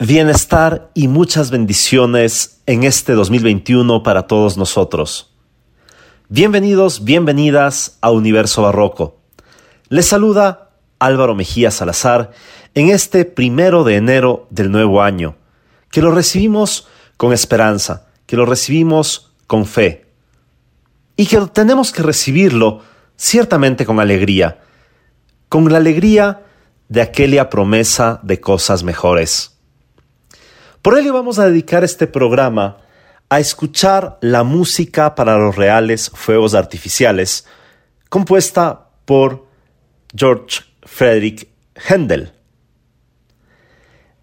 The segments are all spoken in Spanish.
Bienestar y muchas bendiciones en este 2021 para todos nosotros. Bienvenidos, bienvenidas a Universo Barroco. Les saluda Álvaro Mejía Salazar en este primero de enero del nuevo año, que lo recibimos con esperanza, que lo recibimos con fe y que tenemos que recibirlo ciertamente con alegría, con la alegría de aquella promesa de cosas mejores. Por ello vamos a dedicar este programa a escuchar la música para los reales fuegos artificiales, compuesta por George Frederick Händel.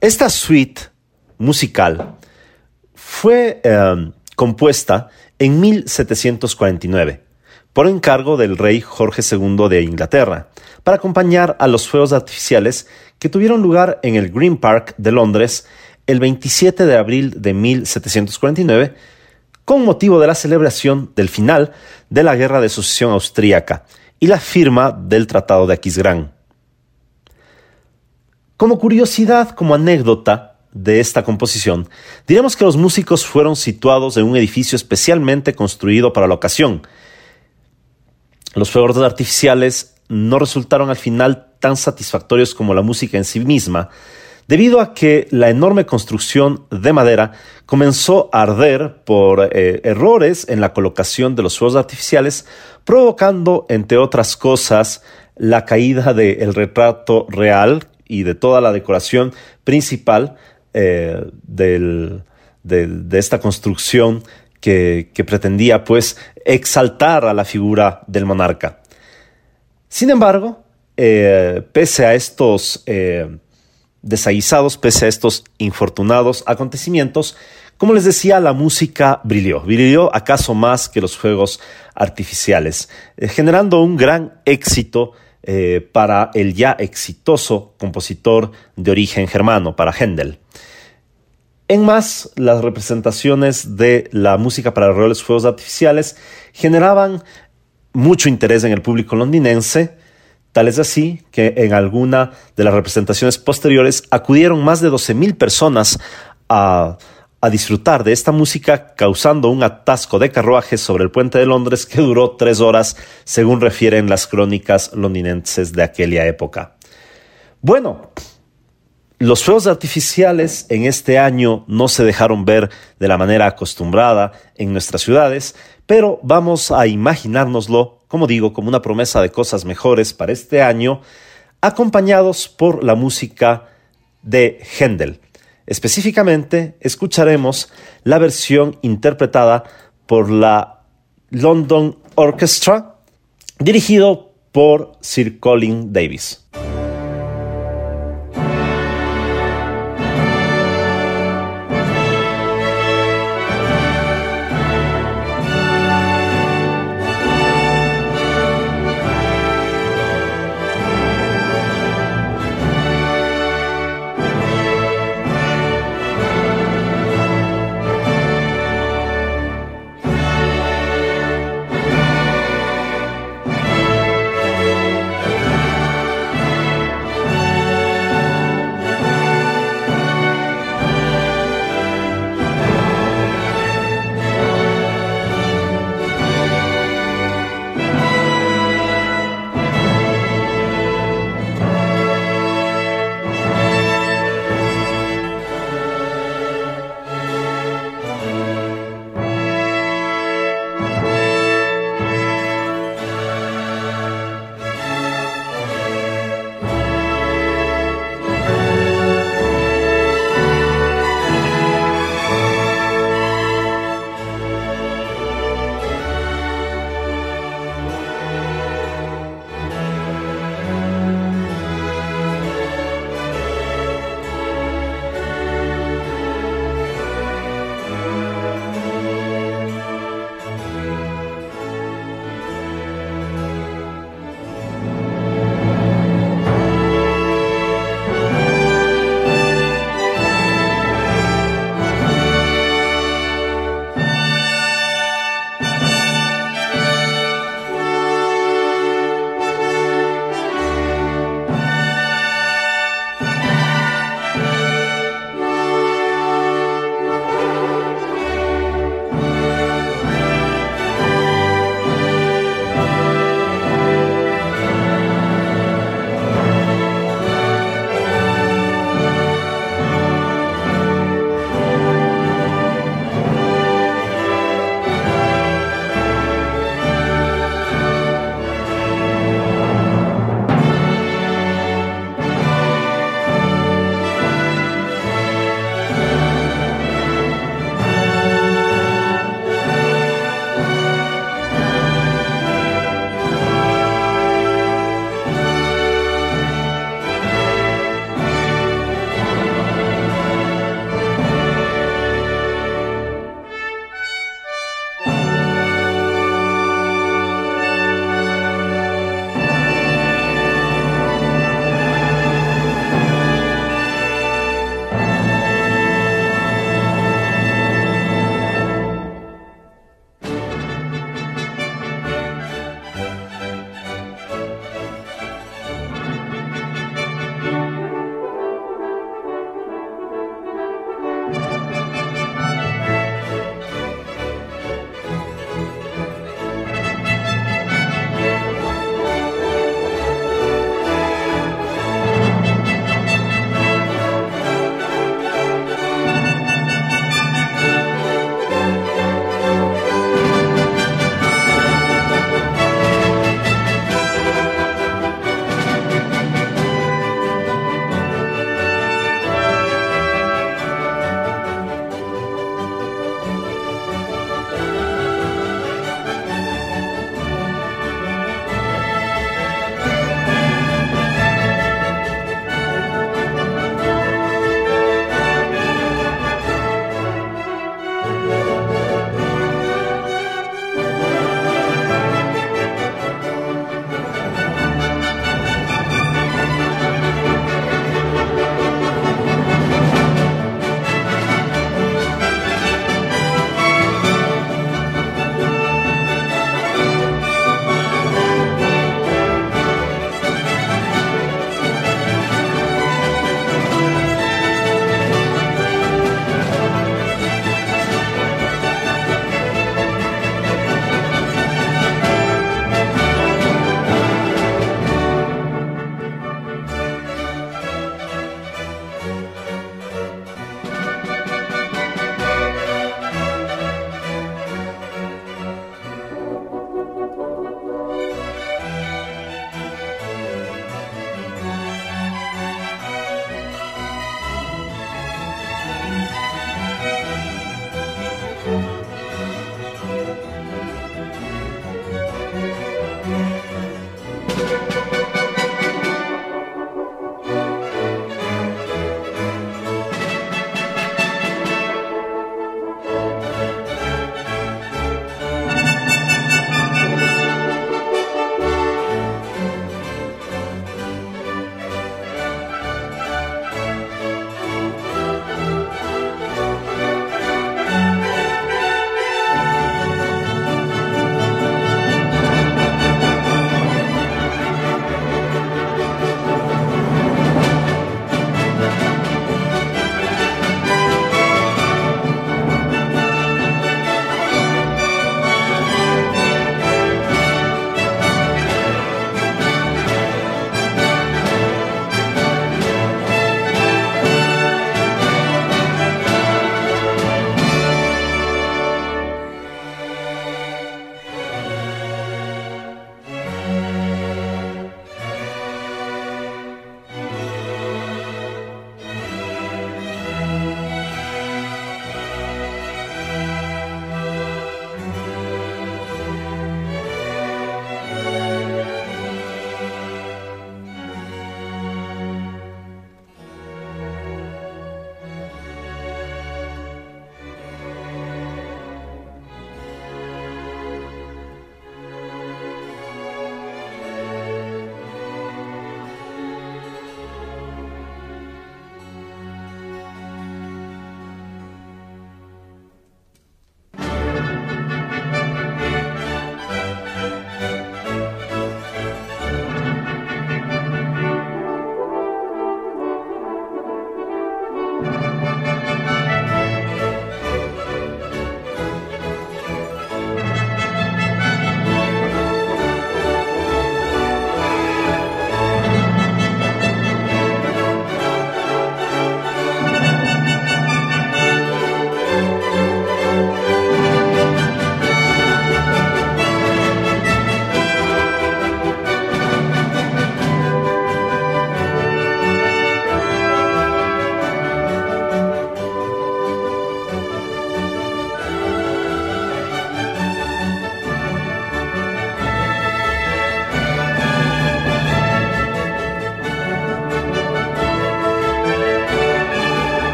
Esta suite musical fue em, compuesta en 1749 por encargo del rey Jorge II de Inglaterra, para acompañar a los fuegos artificiales que tuvieron lugar en el Green Park de Londres el 27 de abril de 1749 con motivo de la celebración del final de la Guerra de Sucesión Austríaca y la firma del Tratado de Aquisgrán. Como curiosidad, como anécdota de esta composición, diremos que los músicos fueron situados en un edificio especialmente construido para la ocasión. Los fuegos artificiales no resultaron al final tan satisfactorios como la música en sí misma, debido a que la enorme construcción de madera comenzó a arder por eh, errores en la colocación de los fuegos artificiales, provocando, entre otras cosas, la caída del retrato real y de toda la decoración principal eh, de, esta construcción que, pretendía pues exaltar a la figura del monarca. Sin embargo, eh, pese a estos desaguisados pese a estos infortunados acontecimientos. Como les decía, la música brilló, brilló acaso más que los fuegos artificiales, eh, generando un gran éxito eh, para el ya exitoso compositor de origen germano, para Händel. En más, las representaciones de la música para los fuegos artificiales generaban mucho interés en el público londinense, Tal es así que en alguna de las representaciones posteriores acudieron más de 12.000 personas a, disfrutar de esta música, causando un atasco de carruajes sobre el puente de Londres que duró tres horas, según refieren las crónicas londinenses de aquella época. Bueno, los fuegos artificiales en este año no se dejaron ver de la manera acostumbrada en nuestras ciudades, pero vamos a imaginárnoslo como digo, como una promesa de cosas mejores para este año, acompañados por la música de Händel. Específicamente, escucharemos la versión interpretada por la London Orchestra, dirigido por Sir Colin Davis.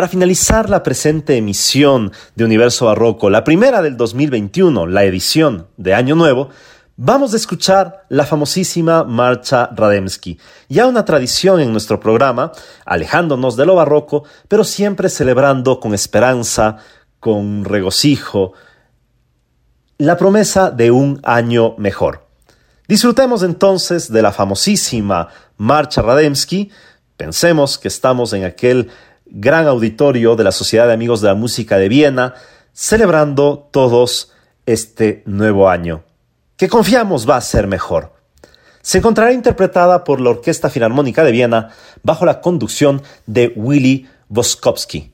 Para finalizar la presente emisión de Universo Barroco, la primera del 2021, la edición de Año Nuevo, vamos a escuchar la famosísima Marcha Rademski, ya una tradición en nuestro programa, alejándonos de lo barroco, pero siempre celebrando con esperanza, con regocijo, la promesa de un año mejor. Disfrutemos entonces de la famosísima Marcha Rademski, pensemos que estamos en aquel gran auditorio de la Sociedad de Amigos de la Música de Viena, celebrando todos este nuevo año, que confiamos va a ser mejor. Se encontrará interpretada por la Orquesta Filarmónica de Viena bajo la conducción de Willy Voskowski.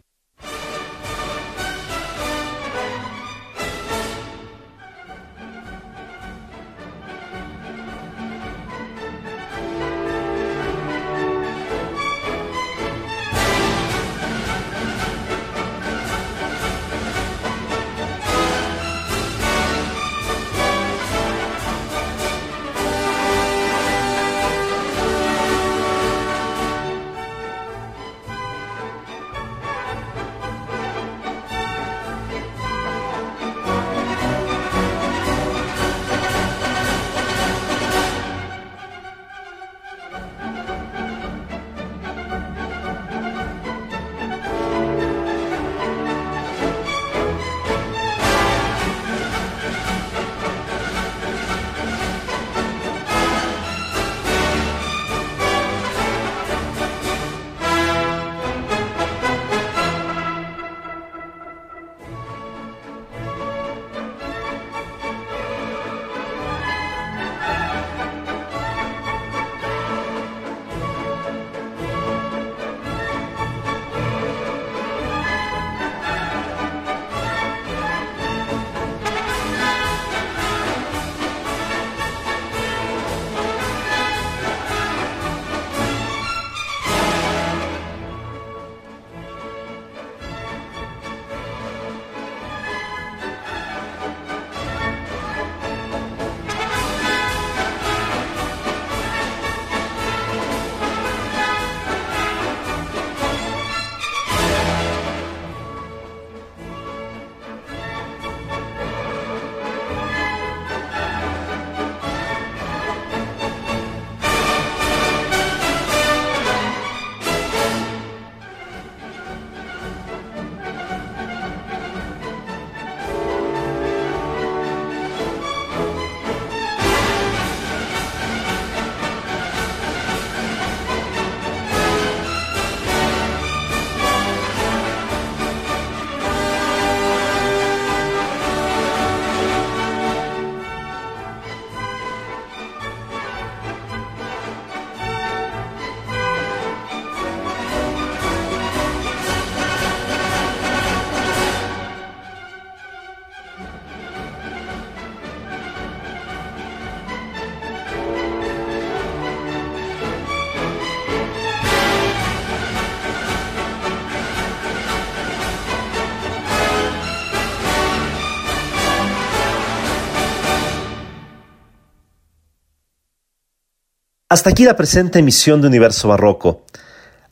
Hasta aquí la presente emisión de Universo Barroco.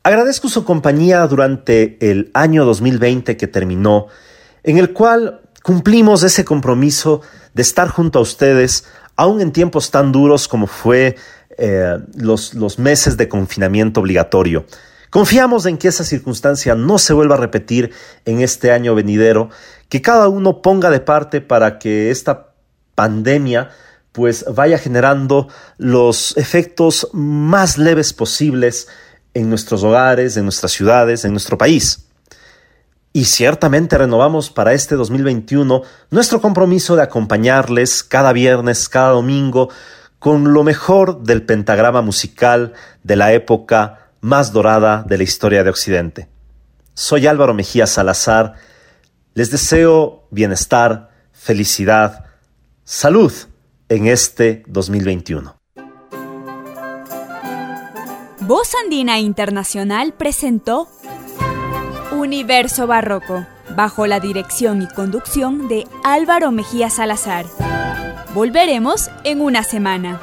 Agradezco su compañía durante el año 2020 que terminó, en el cual cumplimos ese compromiso de estar junto a ustedes, aún en tiempos tan duros como fue eh, los meses de confinamiento obligatorio. Confiamos en que esa circunstancia no se vuelva a repetir en este año venidero, que cada uno ponga de parte para que esta pandemia pues vaya generando los efectos más leves posibles en nuestros hogares, en nuestras ciudades, en nuestro país. Y ciertamente renovamos para este 2021 nuestro compromiso de acompañarles cada viernes, cada domingo, con lo mejor del pentagrama musical de la época más dorada de la historia de Occidente. Soy Álvaro Mejía Salazar. Les deseo bienestar, felicidad, salud en este 2021. Voz Andina Internacional presentó Universo Barroco, bajo la dirección y conducción de Álvaro Mejía Salazar. Volveremos en una semana.